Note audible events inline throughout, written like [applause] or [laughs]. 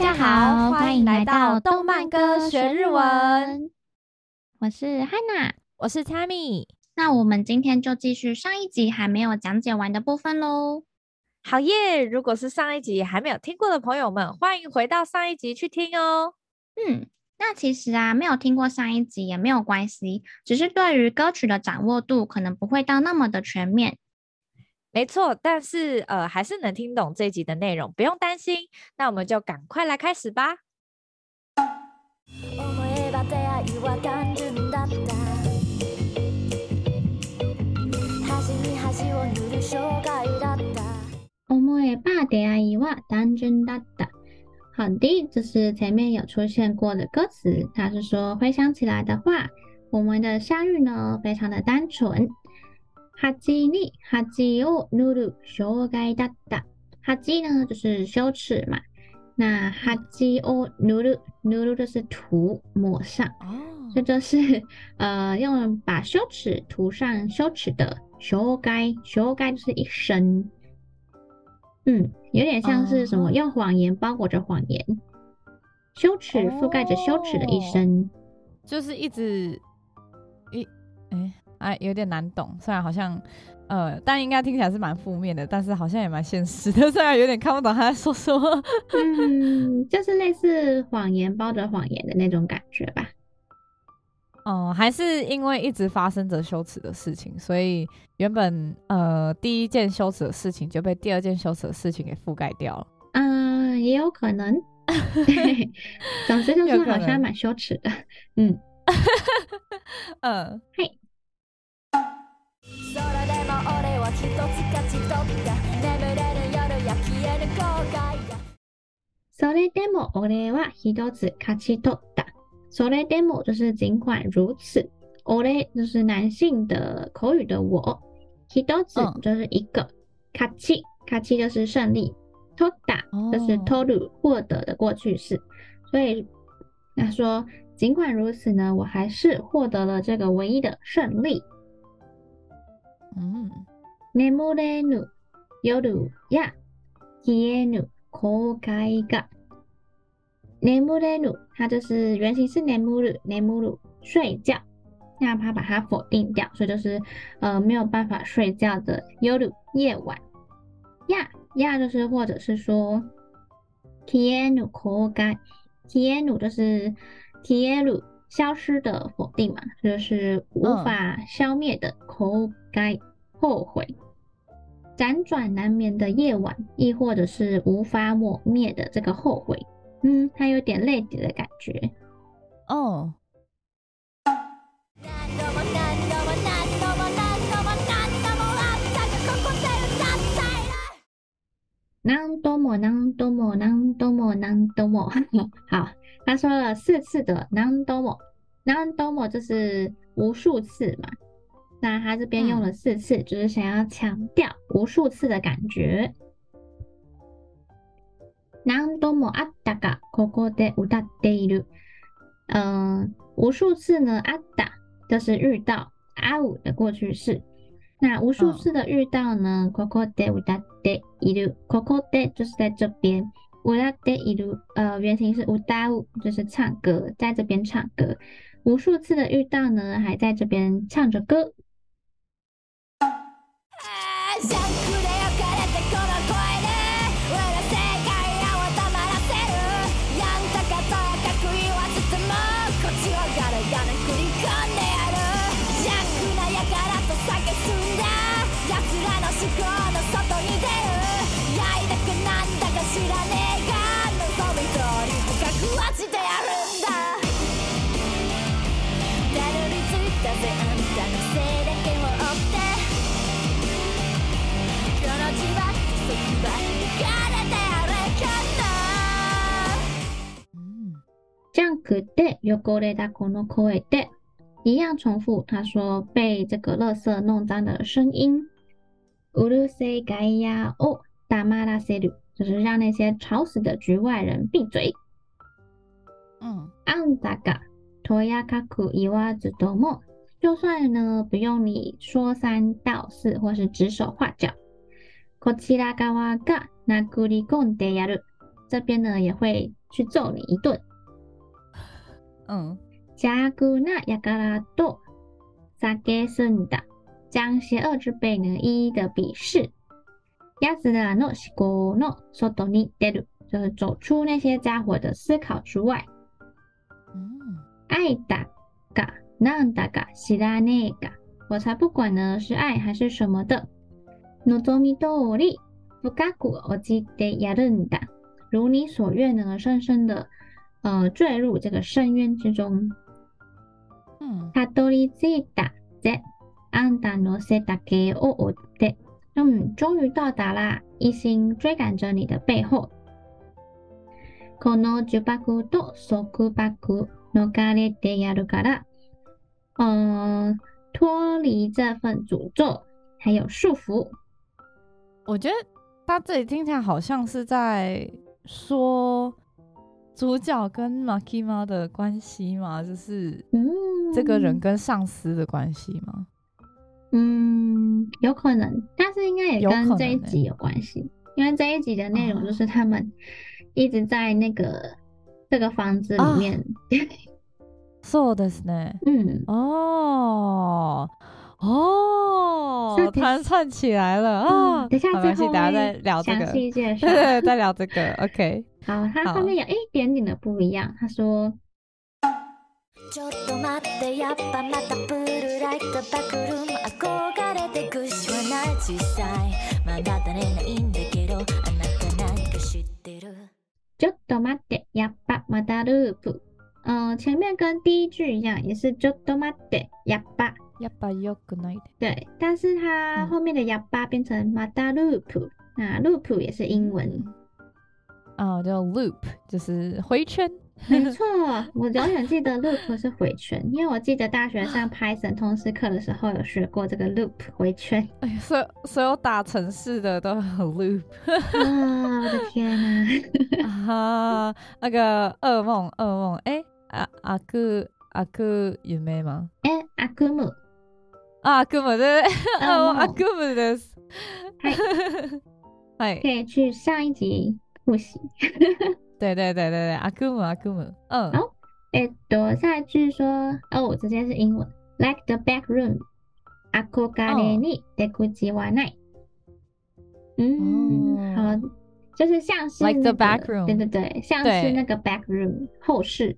家好，欢迎来到动漫歌学日文。我是 Hana，我是 Tammy。那我们今天就继续上一集还没有讲解完的部分喽。好耶！如果是上一集还没有听过的朋友们，欢迎回到上一集去听哦。嗯，那其实啊，没有听过上一集也没有关系，只是对于歌曲的掌握度可能不会到那么的全面。没错，但是呃，还是能听懂这一集的内容，不用担心。那我们就赶快来开始吧。好的，这是前面有出现过的歌词，它是说回想起来的话，我们的相遇呢，非常的单纯。哈基尼哈基欧努鲁羞盖哒哒，哈基呢就是羞耻嘛，那哈基欧努鲁努鲁就是涂抹上，哦，这就是呃用把羞耻涂上羞耻的羞盖，羞盖就是一生，嗯，有点像是什么、哦、用谎言包裹着谎言，羞耻覆盖着羞耻的一生，就是一直一哎。哎，有点难懂，虽然好像，呃，但应该听起来是蛮负面的，但是好像也蛮现实的，[laughs] 虽然有点看不懂他在说什么。嗯，就是类似谎言包着谎言的那种感觉吧。哦、呃，还是因为一直发生着羞耻的事情，所以原本呃第一件羞耻的事情就被第二件羞耻的事情给覆盖掉了。嗯、呃，也有可能。[laughs] 对，总之就是好像蛮羞耻的。嗯，[laughs] 嗯，嘿。それでも俺は一つ胜ち取った。それでも就是尽管如此，俺就是男性的口语的我，一つ就是一个，胜ち胜ち就是胜利，取った就是取る获得的过去式。所以他说，尽管如此呢，我还是获得了这个唯一的胜利。 嗯，眠れぬ夜や消えぬ后悔が。眠れぬ，它就是原型是眠る眠る睡觉，那他把它否定掉，所以就是呃没有办法睡觉的夜夜晚。呀呀就是或者是说消えぬ后悔，消えぬ就是消える 消失的否定嘛，就是无法消灭的口该。后悔，辗转难眠的夜晚，亦或者是无法抹灭的这个后悔，嗯，它有点泪点的感觉。哦。何度も何度も何度も何度も，好，他说了四次的何度も，何度も就是无数次嘛。那他这边用了四次，嗯、就是想要强调无数次的感觉。何度もあったがここで歌っている。嗯，无数次呢，あった就是遇到，あう的过去式。 那无数次的遇到呢，ここで歌っている。ここで就是在这边，歌っている，呃，原型是歌う，就是唱歌，在这边唱歌。无数次的遇到呢，还在这边唱着歌。ジ ャンクで汚れたこの声で一样重复。他说被这个垃圾弄脏的声音。うるせえ外野を黙らせる，就是让那些吵死的局外人闭嘴。嗯，あんたがとやかく言わずとも，就算呢不用你说三道四或是指手画脚。こちら侧が殴り込んでやる，这边呢也会。 去揍你一顿。 嗯，邪悪な辈と蔑んだ，将邪恶之辈呢一一的鄙视。奴らの思考の外に出る，就是走出那些家伙的思考之外。嗯，爱だかなんだか知らねえが，我才不管呢，是爱还是什么的。望み通り深く落ちてやるんだ，如你所愿呢，深深的。 呃，坠入这个深渊之中。嗯，たどり着いたぜ、あんたの背丈を追って。嗯，终于到达啦，一心追赶着你的背后。この呪缚と束缚逃れてやるから。嗯，脱离这份诅咒还有束缚。我觉得他这里听起来好像是在说。 主角跟マキマ的关系吗？就是这个人跟上司的关系吗？嗯，有可能，但是应该也跟这一集有关系，欸、因为这一集的内容就是他们一直在那个、哦、这个房子里面。そうですね。[laughs] 嗯，哦哦，突然串起来了啊！等一下，没关系，等下再聊这个，详细介绍，对对，[laughs] 再聊这个，OK。 好，它后面有一点点的不一样。他说：“ちょっと待って、やっぱまだループ。”嗯，前面跟第一句一样，也是ちょっと待って、やっぱ。やっぱよくない。对，但是它后面的やっぱ变成まだループ，那 loop 也是英文。 哦，叫 loop，就是回圈。没错，[laughs] 我永远记得 loop 是回圈，因为我记得大学上 [laughs] Python 通识课的时候有学过这个 loop 回圈。哎呀，所有所有打城市的都很 loop。啊，我的天呐！[laughs] 啊，那个噩梦，噩梦，哎、欸，啊阿哥阿哥有没吗？哎、欸，阿哥姆，阿哥姆对，噩梦阿哥姆的，嗨，嗨，可以去上一集。复习，[laughs] 对对对对对，阿库姆阿库姆，嗯，好，哎，躲下一句说，哦，直接是英文，like the back room，阿库嘎列尼德库吉瓦奈，嗯，好，就是像是 like the back room，对对对，像是那个 back room 后室，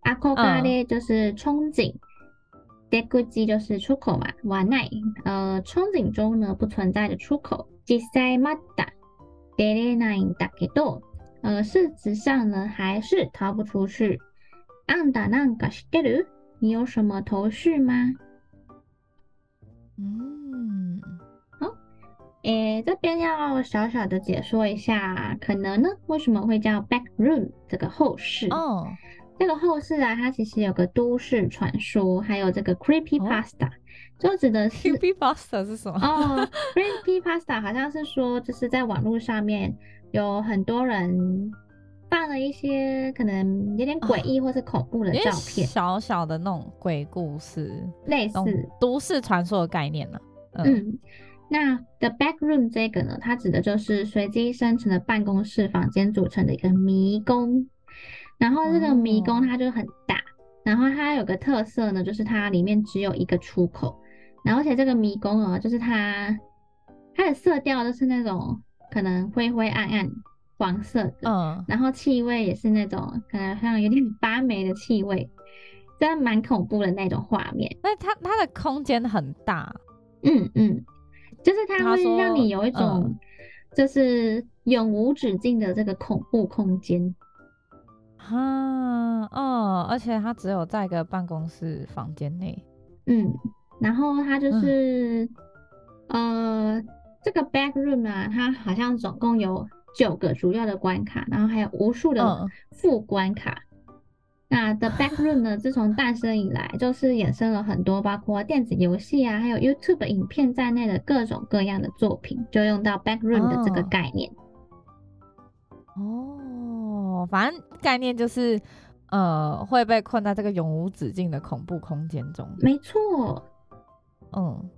阿库嘎列就是憧憬，德库吉就是出口嘛，瓦奈，呃，憧憬中呢不存在的出口，吉塞马达。出れないんだけど，呃，事实上呢，还是逃不出去。あんたなんか知ってる？你有什么头绪吗？嗯，好，诶，这边要小小的解说一下，可能呢，为什么会叫 back room 这个后室？哦， 这个后世啊，它其实有个都市传说，还有这个 creepy pasta。哦就指的是 [laughs] Creepy Pasta 是什么？哦，Creepy Pasta 好像是说，就是在网络上面有很多人放了一些可能有点诡异或是恐怖的照片，小小的那种鬼故事，类似都市传说的概念呢、啊。嗯，嗯，那 The Back Room 这个呢，它指的就是随机生成的办公室房间组成的一个迷宫，然后这个迷宫它就很大，然后它有个特色呢，就是它里面只有一个出口。然后，而且这个迷宫哦，就是它，它的色调都是那种可能灰灰暗暗黄色的，嗯，然后气味也是那种可能像有点发霉的气味，真的蛮恐怖的那种画面。那它它的空间很大，嗯嗯，就是它会让你有一种就是永无止境的这个恐怖空间。哈、嗯，哦，而且它只有在一个办公室房间内，嗯。然后它就是，嗯、呃，这个 back room 啊，它好像总共有九个主要的关卡，然后还有无数的副关卡。嗯、那 the back room 呢，[laughs] 自从诞生以来，就是衍生了很多包括电子游戏啊，还有 YouTube 影片在内的各种各样的作品，就用到 back room 的这个概念。哦，反正概念就是，呃，会被困在这个永无止境的恐怖空间中。没错。嗯，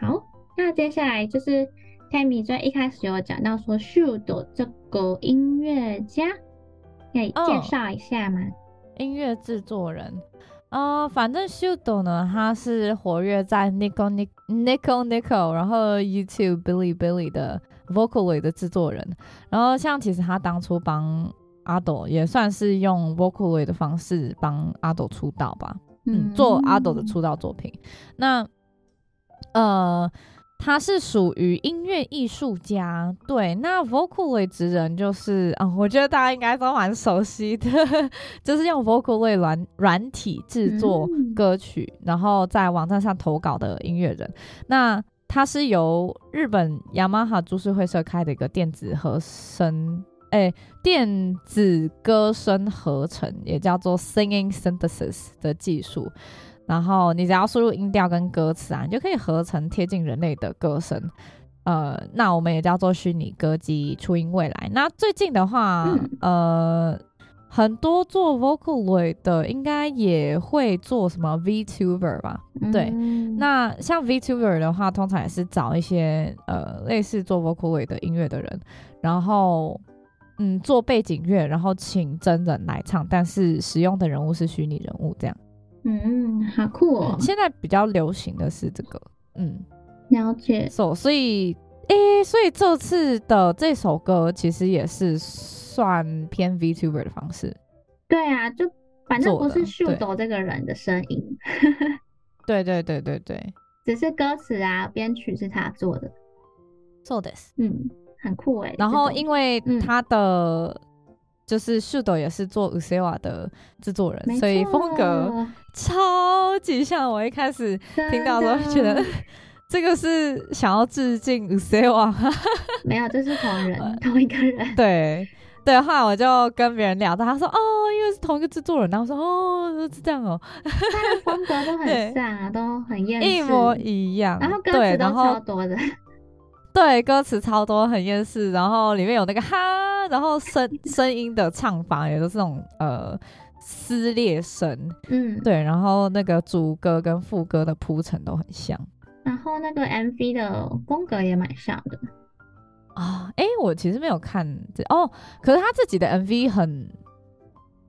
好，那接下来就是 Tammy 在一开始有讲到说，秀斗这个音乐家，可以介绍一下吗？音乐制作人，呃，反正 Shudo 呢，他是活跃在 Nico Nico Nico Nico，然后 YouTube Billy Billy 的 Vocaloid 的制作人。然后像其实他当初帮 Ado 也算是用 Vocaloid 的方式帮 Ado 出道吧，嗯，做 Ado 的出道作品。那呃。他是属于音乐艺术家，对。那 Vocaloid 职人就是啊、嗯，我觉得大家应该都蛮熟悉的，[laughs] 就是用 Vocaloid 软软体制作歌曲，嗯、然后在网站上投稿的音乐人。那他是由日本雅马哈株式会社开的一个电子和声，哎，电子歌声合成，也叫做 Singing Synthesis 的技术。然后你只要输入音调跟歌词啊，你就可以合成贴近人类的歌声。呃，那我们也叫做虚拟歌姬初音未来。那最近的话，嗯、呃，很多做 Vocaloid 的应该也会做什么 VTuber 吧？嗯、对。那像 VTuber 的话，通常也是找一些呃类似做 Vocaloid 的音乐的人，然后嗯做背景乐，然后请真人来唱，但是使用的人物是虚拟人物这样。嗯，好酷哦！现在比较流行的是这个，嗯，了解。So, 所以，哎、欸，所以这次的这首歌其实也是算偏 VTuber 的方式。对啊，就反正不是秀斗这个人的声音。[laughs] 对对对对对，只是歌词啊，编曲是他做的。做的，嗯，很酷哎。然后因为他的。就是 Shudo 也是做 Usewa 的制作人，所以风格超级像。我一开始听到的时候觉得 [laughs] 这个是想要致敬 Usewa，[laughs] 没有，这是同人，同一个人。对对，后来我就跟别人聊到，他说哦，因为是同一个制作人，然后说哦，是这样哦，他的风格都很 [laughs] 像啊，对都很厌世，一模一样，然后歌词都超多的。对，歌词超多，很厌世，然后里面有那个哈，然后声 [laughs] 声音的唱法也都是那种呃撕裂声，嗯，对，然后那个主歌跟副歌的铺陈都很像，然后那个 MV 的风格也蛮像的啊。哎，我其实没有看这哦，可是他自己的 MV 很。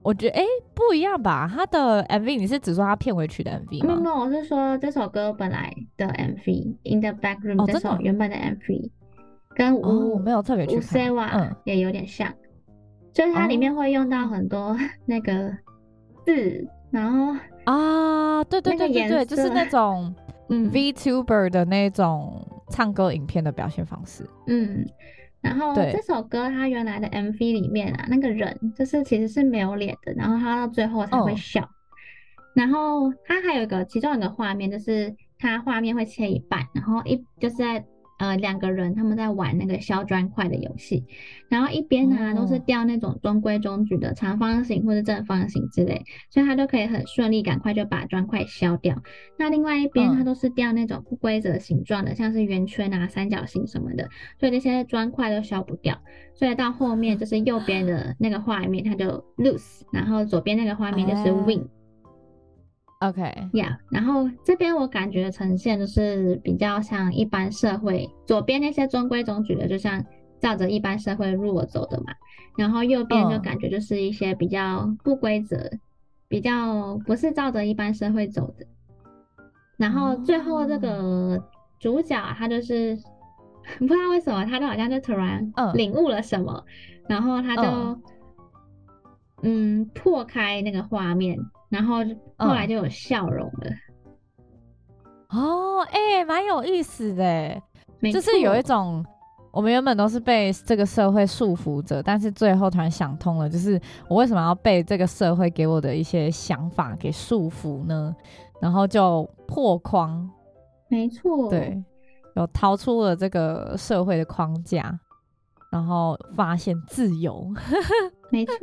我觉得哎、欸，不一样吧？他的 MV 你是只说他片尾曲的 MV 吗？没有，我是说这首歌本来的 MV《In the Back Room》这首原本的 MV，跟五我没有特别去看，嗯，也有点像，就是它里面会用到很多那个字，然后啊，对对对对对，就是那种嗯 VTuber 的那种唱歌影片的表现方式，嗯。然后这首歌它原来的 MV 里面啊，那个人就是其实是没有脸的，然后他到最后才会笑。Oh. 然后他还有一个其中一个画面，就是他画面会切一半，然后一就是在。呃，两个人他们在玩那个削砖块的游戏，然后一边呢、啊、都是掉那种中规中矩的长方形或者正方形之类，所以他都可以很顺利赶快就把砖块削掉。那另外一边它都是掉那种不规则形状的，像是圆圈啊、三角形什么的，所以那些砖块都削不掉。所以到后面就是右边的那个画面它就 loose，然后左边那个画面就是 win。OK，Yeah，然后这边我感觉呈现就是比较像一般社会，左边那些中规中矩的，就像照着一般社会路我走的嘛。然后右边就感觉就是一些比较不规则，oh. 比较不是照着一般社会走的。然后最后这个主角他就是、oh. [laughs] 不知道为什么，他就好像就突然领悟了什么，oh. 然后他就、oh. 嗯破开那个画面。然后后来就有笑容了，哦，哎、欸，蛮有意思的，就是有一种我们原本都是被这个社会束缚着，但是最后突然想通了，就是我为什么要被这个社会给我的一些想法给束缚呢？然后就破框，没错，对，有逃出了这个社会的框架，然后发现自由，[laughs] 没错。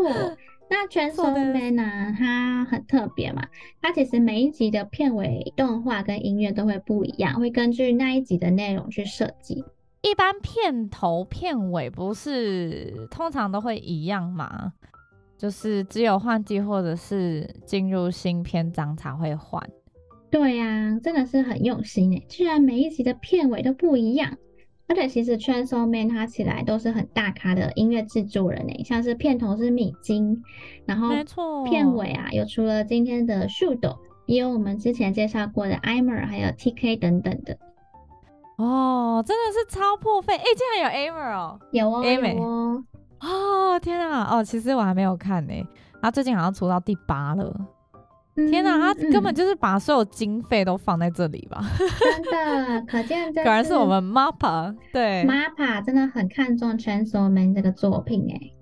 那 Chainsaw Man 呢？它很特别嘛，它其实每一集的片尾动画跟音乐都会不一样，会根据那一集的内容去设计。一般片头片尾不是通常都会一样吗？就是只有换季或者是进入新篇章才会换。对呀、啊，真的是很用心诶，居然每一集的片尾都不一样。而且其实 Chainsaw Man 他起来都是很大咖的音乐制作人诶，像是片头是米津，然后片尾啊有除了今天的 Shudo，也有我们之前介绍过的 Aimer，还有 TK 等等的。哦，真的是超破费！哎，竟然有 Aimer 哦，有哦，有哦。哦，天啊！哦，其实我还没有看呢，他最近好像出到第八了。天哪，他根本就是把所有经费都放在这里吧？真的，可见 [laughs] 这果然是我们 MAPPA 对 MAPPA 真的很看重《Chainsaw Man》这个作品哎。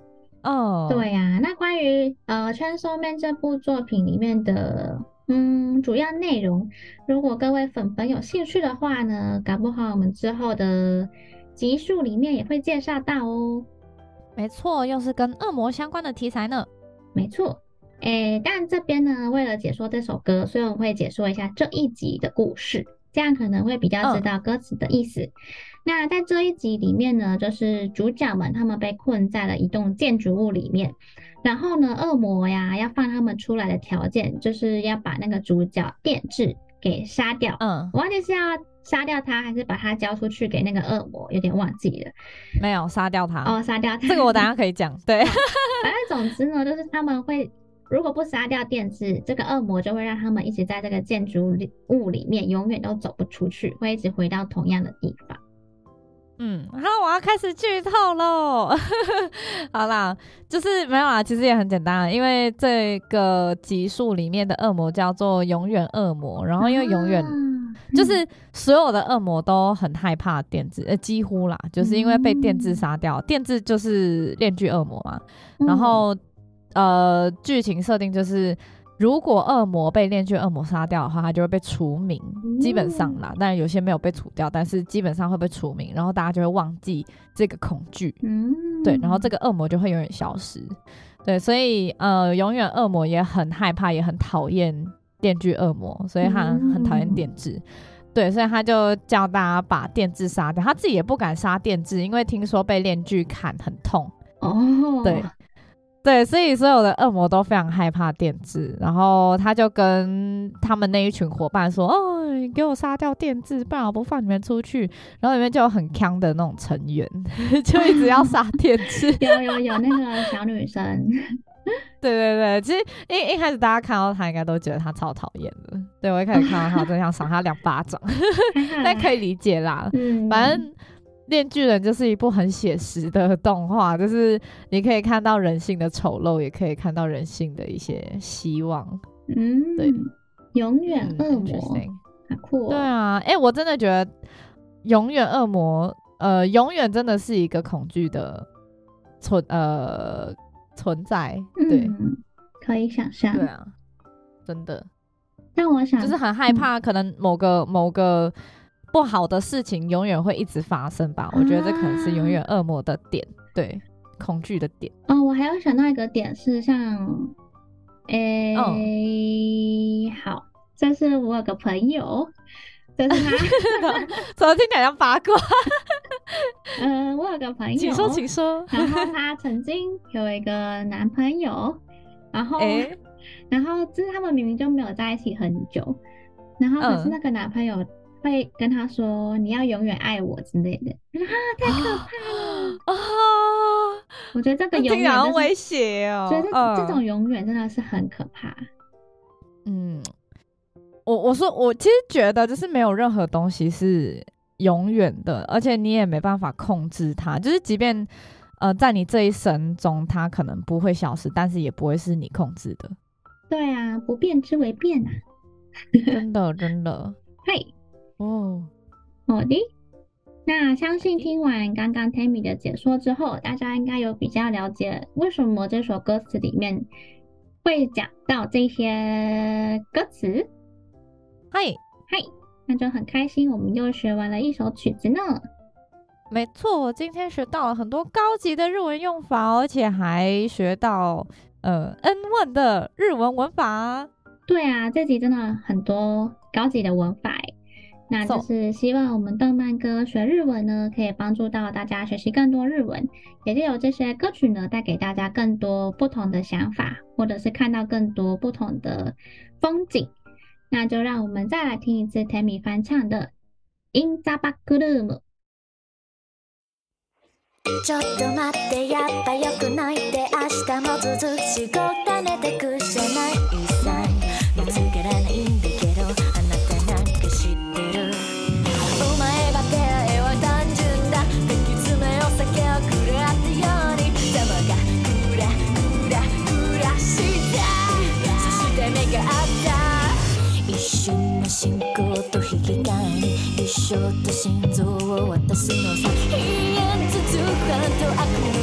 哦，对呀。那关于呃《Chainsaw Man》这部作品里面的嗯主要内容，如果各位粉粉有兴趣的话呢，搞不好我们之后的集数里面也会介绍到哦。没错，又是跟恶魔相关的题材呢。没错。诶，但这边呢，为了解说这首歌，所以我会解说一下这一集的故事，这样可能会比较知道歌词的意思。嗯、那在这一集里面呢，就是主角们他们被困在了一栋建筑物里面，然后呢，恶魔呀要放他们出来的条件，就是要把那个主角电治给杀掉。嗯，我忘记是要杀掉他，还是把他交出去给那个恶魔，有点忘记了。没有杀掉他哦，杀掉他。这个我等下可以讲。对，[laughs] 反正总之呢，就是他们会。如果不杀掉电治，这个恶魔就会让他们一直在这个建筑物里面，永远都走不出去，会一直回到同样的地方。嗯，好，我要开始剧透喽。[laughs] 好啦，就是没有啦，其实也很简单，因为这个集数里面的恶魔叫做永远恶魔，然后因为永远、啊、就是所有的恶魔都很害怕电治，呃，几乎啦，就是因为被电治杀掉，嗯、电治就是炼具恶魔嘛，然后。呃，剧情设定就是，如果恶魔被链锯恶魔杀掉的话，他就会被除名，基本上啦。但有些没有被除掉，但是基本上会被除名，然后大家就会忘记这个恐惧，嗯，对，然后这个恶魔就会永远消失，对，所以呃，永远恶魔也很害怕，也很讨厌电锯恶魔，所以他很讨厌电锯，对，所以他就叫大家把电锯杀掉，他自己也不敢杀电锯，因为听说被链锯砍很痛，哦，对。对，所以所有的恶魔都非常害怕电治，然后他就跟他们那一群伙伴说：“哦，你给我杀掉电治，不然我不放你们出去。”然后里面就有很强的那种成员，[laughs] 就一直要杀 [laughs] 电治。有有有那个小女生。[laughs] 对对对，其实一一开始大家看到他，应该都觉得他超讨厌的。对，我一开始看到他，真想赏他两巴掌，但可以理解啦。嗯，反正。《链锯人》就是一部很写实的动画，就是你可以看到人性的丑陋，也可以看到人性的一些希望。嗯，对，永远恶魔，好酷哦。对啊，哎、欸，我真的觉得永远恶魔，呃，永远真的是一个恐惧的存呃存在。对、嗯，可以想象。对啊，真的。但我想，就是很害怕，可能某个、嗯、某个。不好的事情永远会一直发生吧？我觉得这可能是永远恶魔的点，对，恐惧的点。哦，我还要想到一个点是像，诶、欸哦，好，这是我有个朋友，这是他，[laughs] 怎么听起来像八卦？嗯、[laughs] 呃，我有个朋友，请说，请说。然后他曾经有一个男朋友，然后，欸、然后就是他们明明就没有在一起很久，然后可是那个男朋友。会跟他说你要永远爱我之类的啊，太可怕了啊！我觉得这个永远很威胁哦，觉得这种永远真的是很可怕。嗯，我我说我其实觉得就是没有任何东西是永远的，而且你也没办法控制它。就是即便呃在你这一生中它可能不会消失，但是也不会是你控制的。对啊，不变之为变啊！[laughs] 真的真的，嘿。哦，好的。那相信听完刚刚 Tammy 的解说之后，大家应该有比较了解为什么这首歌词里面会讲到这些歌词。嗨嗨，那就很开心，我们又学完了一首曲子呢。没错，我今天学到了很多高级的日文用法，而且还学到呃 n 问的日文文法。对啊，这集真的很多高级的文法。那，就是希望我们动漫歌学日文呢，可以帮助到大家学习更多日文，也就由这些歌曲呢，带给大家更多不同的想法，或者是看到更多不同的风景。那就让我们再来听一次 Tammy 翻唱的 Inza Backroom。な信仰と引き換えに一生と心臓を渡すのさ。永遠続くハート悪夢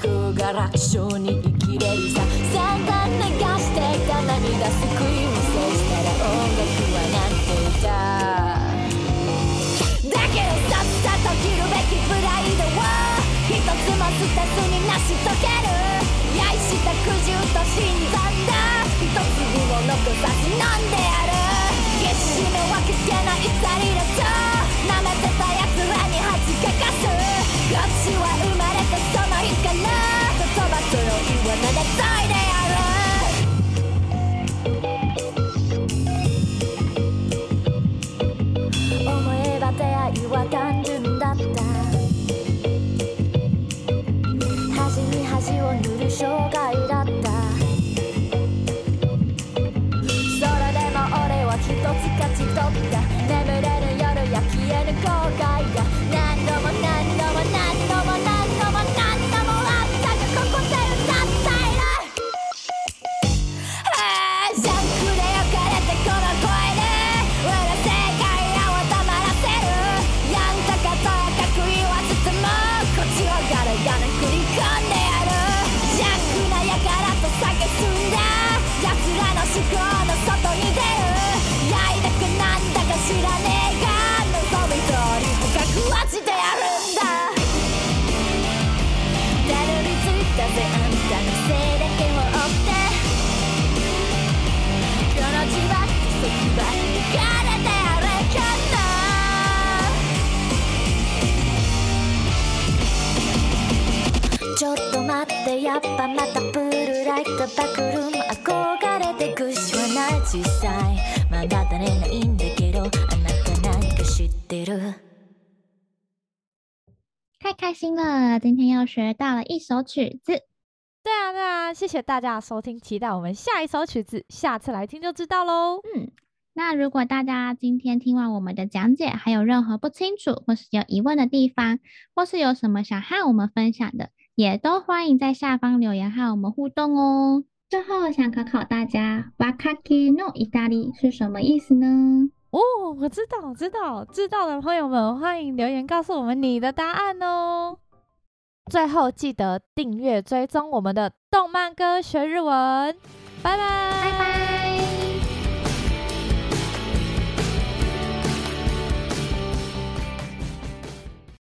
空が楽勝に生きれるさ。散々流してた涙すくい見せしたら音楽はなんていた。だけどさっさと切るべきプライドを一つも二つに成し遂げる。愛した苦渋と死んだんだ。一粒を残さず飲んでやる。決死のわけじゃないさりだと。开心了，今天又学到了一首曲子。对啊，对啊，谢谢大家的收听，期待我们下一首曲子，下次来听就知道喽。嗯，那如果大家今天听完我们的讲解，还有任何不清楚或是有疑问的地方，或是有什么想和我们分享的，也都欢迎在下方留言和我们互动哦。最后想考考大家，Vaccino 意大利是什么意思呢？哦，我知道，知道，知道的朋友们，欢迎留言告诉我们你的答案哦。最后记得订阅、追踪我们的动漫歌学日文，拜拜。